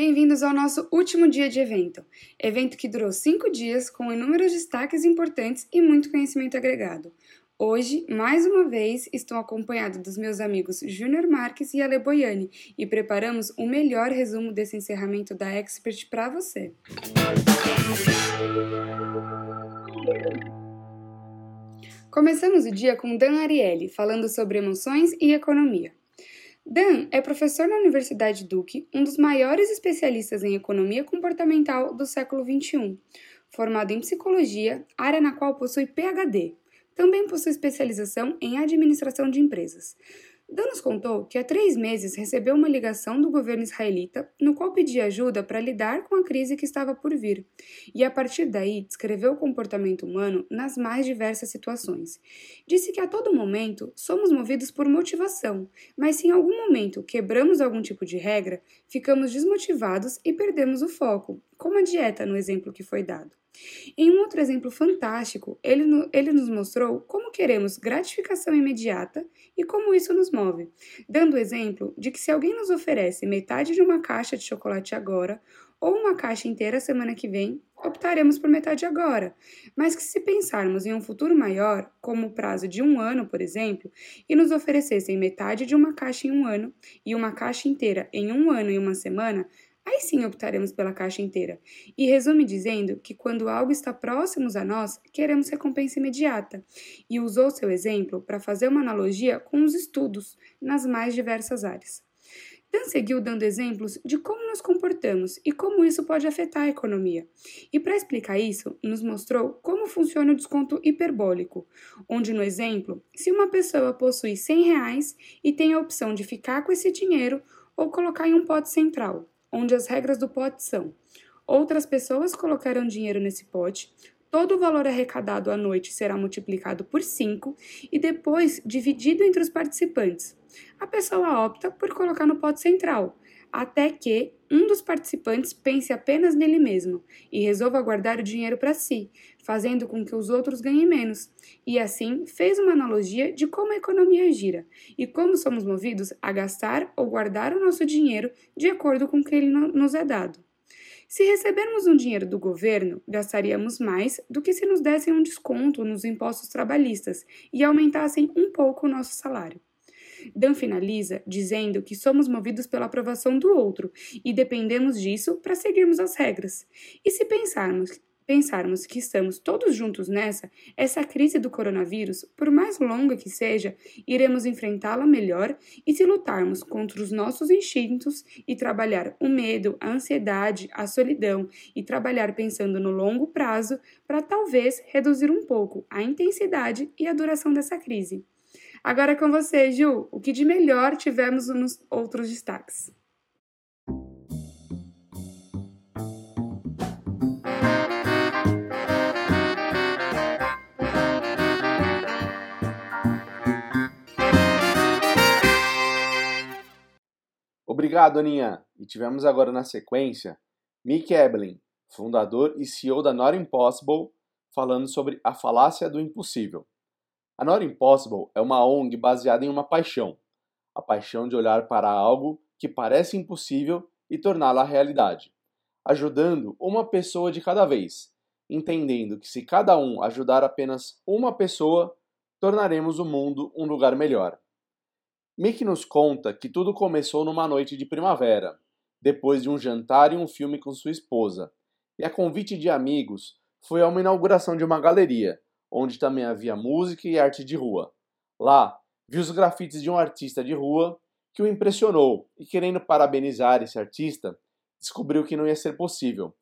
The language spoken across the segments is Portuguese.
Bem-vindos ao nosso último dia de evento. Evento que durou cinco dias, com inúmeros destaques importantes e muito conhecimento agregado. Hoje, mais uma vez, estou acompanhado dos meus amigos Júnior Marques e Ale Boiani e preparamos o melhor resumo desse encerramento da Expert para você. Começamos o dia com Dan Ariely falando sobre emoções e economia. Dan é professor na Universidade Duke, um dos maiores especialistas em economia comportamental do século XXI. Formado em psicologia, área na qual possui PhD. Também possui especialização em administração de empresas. Dan nos contou que há três meses recebeu uma ligação do governo israelita no qual pedia ajuda para lidar com a crise que estava por vir, e a partir daí descreveu o comportamento humano nas mais diversas situações. Disse que a todo momento somos movidos por motivação, mas se em algum momento quebramos algum tipo de regra, ficamos desmotivados e perdemos o foco, como a dieta no exemplo que foi dado. Em um outro exemplo fantástico, ele, ele nos mostrou como queremos gratificação imediata e como isso nos move, dando o exemplo de que se alguém nos oferece metade de uma caixa de chocolate agora ou uma caixa inteira semana que vem, optaremos por metade agora, mas que se pensarmos em um futuro maior, como o prazo de um ano, por exemplo, e nos oferecessem metade de uma caixa em um ano e uma caixa inteira em um ano e uma semana, aí sim optaremos pela caixa inteira. E resume dizendo que quando algo está próximo a nós, queremos recompensa imediata. E usou seu exemplo para fazer uma analogia com os estudos nas mais diversas áreas. Dan seguiu dando exemplos de como nos comportamos e como isso pode afetar a economia. E para explicar isso, nos mostrou como funciona o desconto hiperbólico, onde no exemplo, se uma pessoa possui 100 reais e tem a opção de ficar com esse dinheiro ou colocar em um pote central, onde as regras do pote são: outras pessoas colocarão dinheiro nesse pote, todo o valor arrecadado à noite será multiplicado por 5 e depois dividido entre os participantes. A pessoa opta por colocar no pote central, até que um dos participantes pense apenas nele mesmo e resolva guardar o dinheiro para si, fazendo com que os outros ganhem menos. E assim fez uma analogia de como a economia gira e como somos movidos a gastar ou guardar o nosso dinheiro de acordo com o que ele nos é dado. Se recebermos um dinheiro do governo, gastaríamos mais do que se nos dessem um desconto nos impostos trabalhistas e aumentassem um pouco o nosso salário. Dan finaliza dizendo que somos movidos pela aprovação do outro e dependemos disso para seguirmos as regras. E se pensarmos pensarmos que estamos todos juntos nessa, essa crise do coronavírus, por mais longa que seja, iremos enfrentá-la melhor e se lutarmos contra os nossos instintos e trabalhar o medo, a ansiedade, a solidão e trabalhar pensando no longo prazo para talvez reduzir um pouco a intensidade e a duração dessa crise. Agora é com você, Ju, o que de melhor tivemos nos outros destaques? Obrigado, Aninha. E tivemos agora na sequência Mick Eblin, fundador e CEO da Not Impossible, falando sobre a falácia do impossível. A Not Impossible é uma ONG baseada em uma paixão, a paixão de olhar para algo que parece impossível e torná-la realidade, ajudando uma pessoa de cada vez, entendendo que se cada um ajudar apenas uma pessoa, tornaremos o mundo um lugar melhor. Mick nos conta que tudo começou numa noite de primavera, depois de um jantar e um filme com sua esposa, e a convite de amigos foi a uma inauguração de uma galeria, onde também havia música e arte de rua. Lá, viu os grafites de um artista de rua que o impressionou e, querendo parabenizar esse artista, descobriu que não ia ser possível,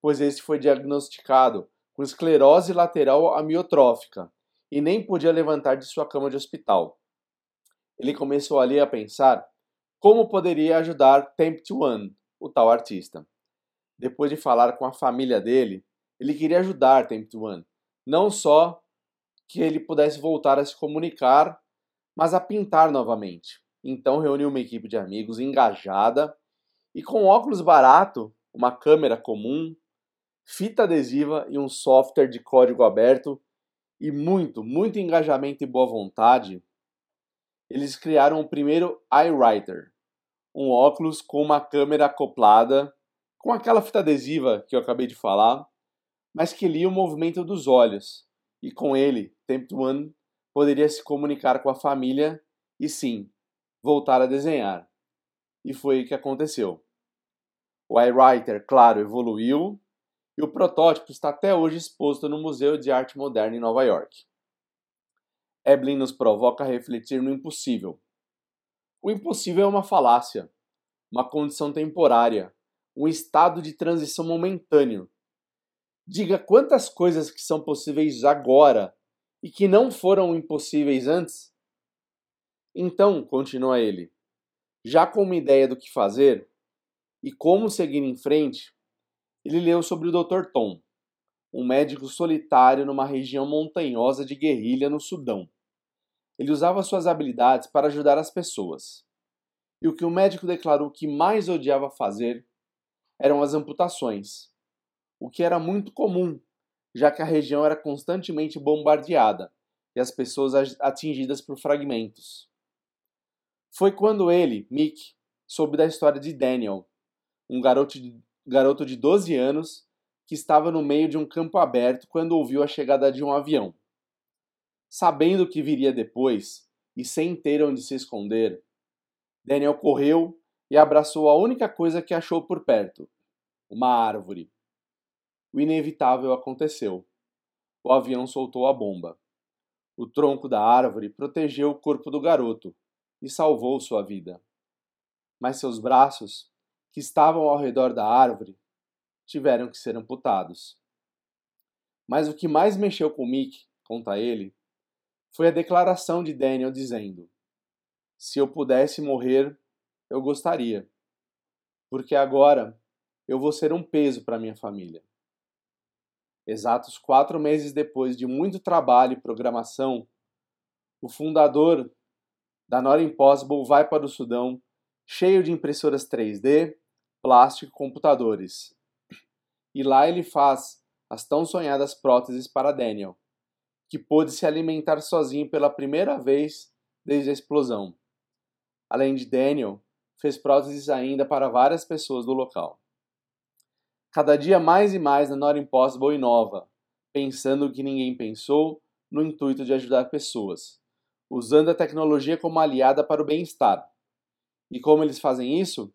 pois este foi diagnosticado com esclerose lateral amiotrófica e nem podia levantar de sua cama de hospital ele começou ali a pensar como poderia ajudar Tempt One, o tal artista. Depois de falar com a família dele, ele queria ajudar Tempt One, não só que ele pudesse voltar a se comunicar, mas a pintar novamente. Então reuniu uma equipe de amigos engajada e com óculos barato, uma câmera comum, fita adesiva e um software de código aberto e muito, muito engajamento e boa vontade, eles criaram o primeiro iWriter, um óculos com uma câmera acoplada com aquela fita adesiva que eu acabei de falar, mas que lia o movimento dos olhos, e com ele, One poderia se comunicar com a família e sim, voltar a desenhar. E foi o que aconteceu. O iWriter, claro, evoluiu e o protótipo está até hoje exposto no Museu de Arte Moderna em Nova York. Eblin nos provoca a refletir no impossível. O impossível é uma falácia, uma condição temporária, um estado de transição momentâneo. Diga quantas coisas que são possíveis agora e que não foram impossíveis antes? Então, continua ele, já com uma ideia do que fazer e como seguir em frente, ele leu sobre o Dr. Tom, um médico solitário numa região montanhosa de guerrilha no Sudão. Ele usava suas habilidades para ajudar as pessoas. E o que o médico declarou que mais odiava fazer eram as amputações, o que era muito comum, já que a região era constantemente bombardeada e as pessoas atingidas por fragmentos. Foi quando ele, Mick, soube da história de Daniel, um garoto de, garoto de 12 anos que estava no meio de um campo aberto quando ouviu a chegada de um avião. Sabendo o que viria depois e sem ter onde se esconder, Daniel correu e abraçou a única coisa que achou por perto: uma árvore. O inevitável aconteceu. O avião soltou a bomba. O tronco da árvore protegeu o corpo do garoto e salvou sua vida. Mas seus braços, que estavam ao redor da árvore, tiveram que ser amputados. Mas o que mais mexeu com Mick, conta ele, foi a declaração de Daniel dizendo: Se eu pudesse morrer, eu gostaria, porque agora eu vou ser um peso para minha família. Exatos quatro meses depois de muito trabalho e programação, o fundador da Nora Impossible vai para o Sudão cheio de impressoras 3D, plástico e computadores. E lá ele faz as tão sonhadas próteses para Daniel, que pôde se alimentar sozinho pela primeira vez desde a explosão. Além de Daniel, fez próteses ainda para várias pessoas do local. Cada dia mais e mais a Not Impossible inova, pensando o que ninguém pensou, no intuito de ajudar pessoas, usando a tecnologia como aliada para o bem-estar. E como eles fazem isso?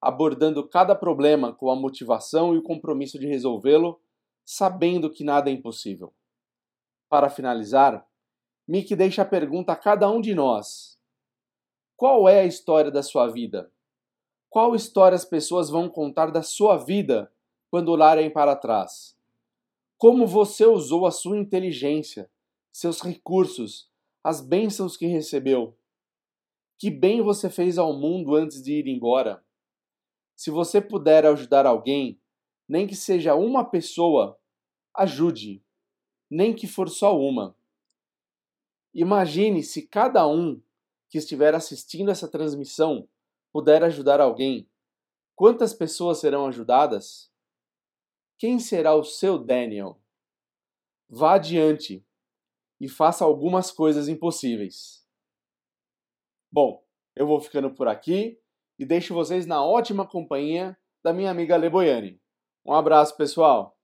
Abordando cada problema com a motivação e o compromisso de resolvê-lo, sabendo que nada é impossível. Para finalizar, Mick deixa a pergunta a cada um de nós: Qual é a história da sua vida? Qual história as pessoas vão contar da sua vida quando olharem para trás? Como você usou a sua inteligência, seus recursos, as bênçãos que recebeu? Que bem você fez ao mundo antes de ir embora? Se você puder ajudar alguém, nem que seja uma pessoa, ajude, nem que for só uma. Imagine se cada um que estiver assistindo essa transmissão puder ajudar alguém. Quantas pessoas serão ajudadas? Quem será o seu Daniel? Vá adiante e faça algumas coisas impossíveis. Bom, eu vou ficando por aqui e deixo vocês na ótima companhia da minha amiga Leboiane. Um abraço, pessoal!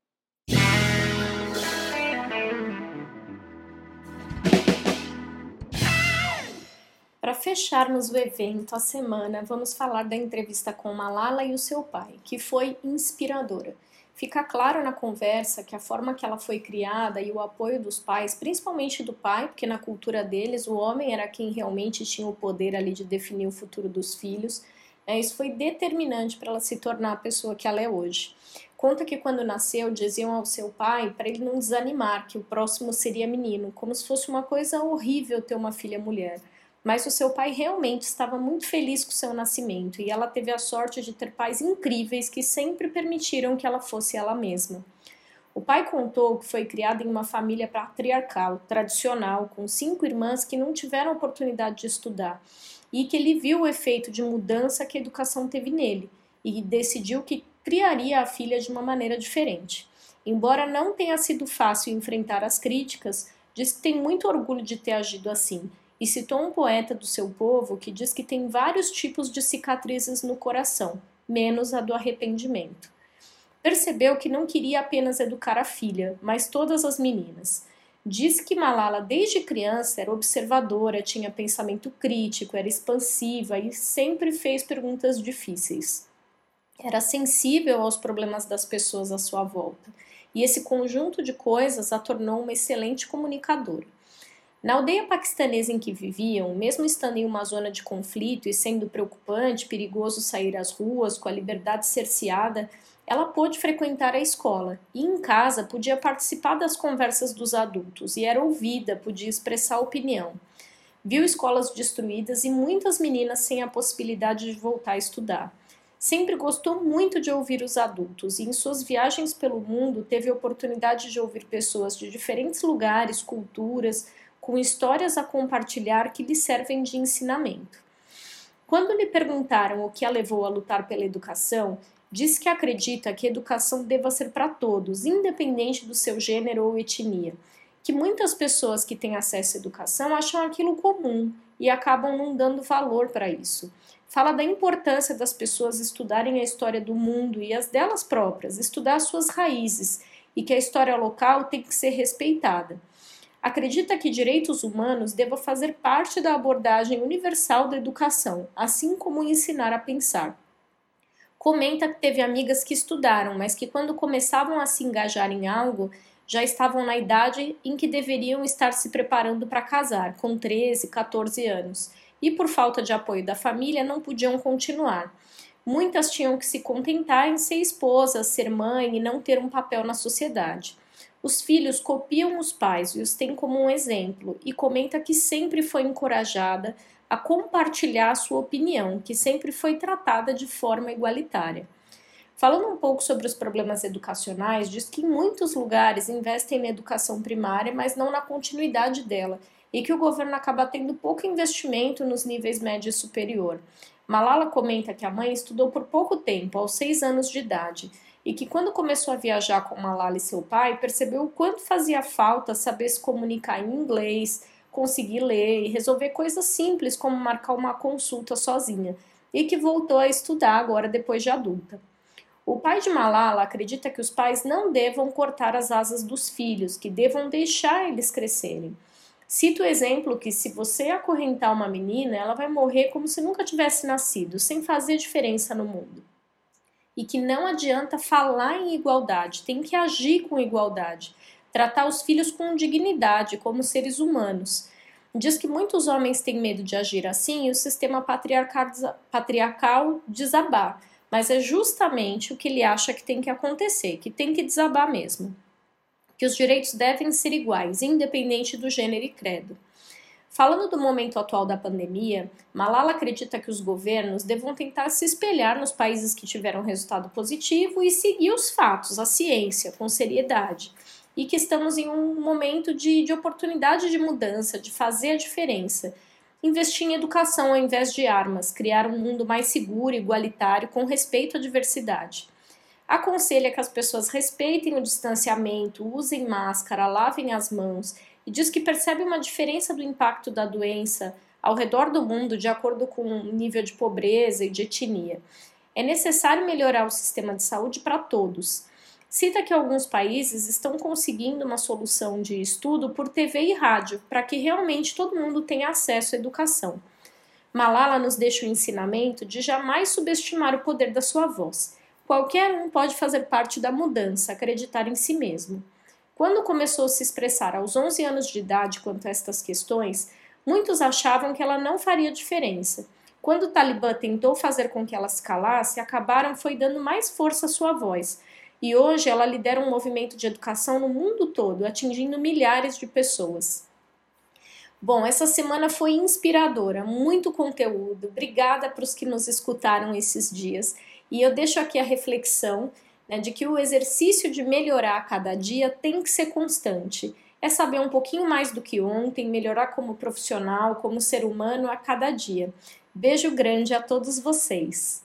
Para fecharmos o evento, a semana, vamos falar da entrevista com Malala e o seu pai, que foi inspiradora. Fica claro na conversa que a forma que ela foi criada e o apoio dos pais, principalmente do pai, porque na cultura deles o homem era quem realmente tinha o poder ali de definir o futuro dos filhos, né, isso foi determinante para ela se tornar a pessoa que ela é hoje. Conta que quando nasceu diziam ao seu pai para ele não desanimar, que o próximo seria menino, como se fosse uma coisa horrível ter uma filha mulher mas o seu pai realmente estava muito feliz com seu nascimento e ela teve a sorte de ter pais incríveis que sempre permitiram que ela fosse ela mesma. O pai contou que foi criada em uma família patriarcal, tradicional, com cinco irmãs que não tiveram oportunidade de estudar, e que ele viu o efeito de mudança que a educação teve nele e decidiu que criaria a filha de uma maneira diferente. Embora não tenha sido fácil enfrentar as críticas, diz que tem muito orgulho de ter agido assim e citou um poeta do seu povo que diz que tem vários tipos de cicatrizes no coração, menos a do arrependimento. percebeu que não queria apenas educar a filha, mas todas as meninas. Diz que Malala, desde criança, era observadora, tinha pensamento crítico, era expansiva e sempre fez perguntas difíceis. Era sensível aos problemas das pessoas à sua volta, e esse conjunto de coisas a tornou uma excelente comunicadora. Na aldeia paquistanesa em que viviam, mesmo estando em uma zona de conflito e sendo preocupante, perigoso sair às ruas com a liberdade cerceada, ela pôde frequentar a escola e em casa podia participar das conversas dos adultos e era ouvida, podia expressar opinião. Viu escolas destruídas e muitas meninas sem a possibilidade de voltar a estudar. Sempre gostou muito de ouvir os adultos e em suas viagens pelo mundo teve a oportunidade de ouvir pessoas de diferentes lugares, culturas, com histórias a compartilhar que lhe servem de ensinamento. Quando lhe perguntaram o que a levou a lutar pela educação, disse que acredita que a educação deva ser para todos, independente do seu gênero ou etnia, que muitas pessoas que têm acesso à educação acham aquilo comum e acabam não dando valor para isso. Fala da importância das pessoas estudarem a história do mundo e as delas próprias, estudar suas raízes e que a história local tem que ser respeitada acredita que direitos humanos devam fazer parte da abordagem universal da educação, assim como ensinar a pensar. Comenta que teve amigas que estudaram, mas que quando começavam a se engajar em algo, já estavam na idade em que deveriam estar se preparando para casar, com 13, 14 anos, e por falta de apoio da família não podiam continuar. Muitas tinham que se contentar em ser esposa, ser mãe e não ter um papel na sociedade. Os filhos copiam os pais e os têm como um exemplo, e comenta que sempre foi encorajada a compartilhar sua opinião, que sempre foi tratada de forma igualitária. Falando um pouco sobre os problemas educacionais, diz que em muitos lugares investem na educação primária, mas não na continuidade dela, e que o governo acaba tendo pouco investimento nos níveis médio e superior. Malala comenta que a mãe estudou por pouco tempo, aos seis anos de idade, e que quando começou a viajar com Malala e seu pai, percebeu o quanto fazia falta saber se comunicar em inglês, conseguir ler e resolver coisas simples como marcar uma consulta sozinha, e que voltou a estudar agora depois de adulta. O pai de Malala acredita que os pais não devam cortar as asas dos filhos, que devam deixar eles crescerem. Cita o exemplo que se você acorrentar uma menina, ela vai morrer como se nunca tivesse nascido, sem fazer diferença no mundo e que não adianta falar em igualdade, tem que agir com igualdade, tratar os filhos com dignidade, como seres humanos. Diz que muitos homens têm medo de agir assim e o sistema patriarcal desabar, mas é justamente o que ele acha que tem que acontecer, que tem que desabar mesmo. Que os direitos devem ser iguais, independente do gênero e credo. Falando do momento atual da pandemia, Malala acredita que os governos devam tentar se espelhar nos países que tiveram resultado positivo e seguir os fatos, a ciência, com seriedade. E que estamos em um momento de, de oportunidade de mudança, de fazer a diferença. Investir em educação ao invés de armas, criar um mundo mais seguro, igualitário, com respeito à diversidade. Aconselha que as pessoas respeitem o distanciamento, usem máscara, lavem as mãos e diz que percebe uma diferença do impacto da doença ao redor do mundo de acordo com o nível de pobreza e de etnia. É necessário melhorar o sistema de saúde para todos. Cita que alguns países estão conseguindo uma solução de estudo por TV e rádio, para que realmente todo mundo tenha acesso à educação. Malala nos deixa o ensinamento de jamais subestimar o poder da sua voz. Qualquer um pode fazer parte da mudança, acreditar em si mesmo. Quando começou a se expressar aos 11 anos de idade quanto a estas questões, muitos achavam que ela não faria diferença. Quando o Talibã tentou fazer com que ela se calasse, acabaram foi dando mais força à sua voz. E hoje ela lidera um movimento de educação no mundo todo, atingindo milhares de pessoas. Bom, essa semana foi inspiradora, muito conteúdo. Obrigada para os que nos escutaram esses dias. E eu deixo aqui a reflexão né, de que o exercício de melhorar a cada dia tem que ser constante. É saber um pouquinho mais do que ontem, melhorar como profissional, como ser humano a cada dia. Beijo grande a todos vocês.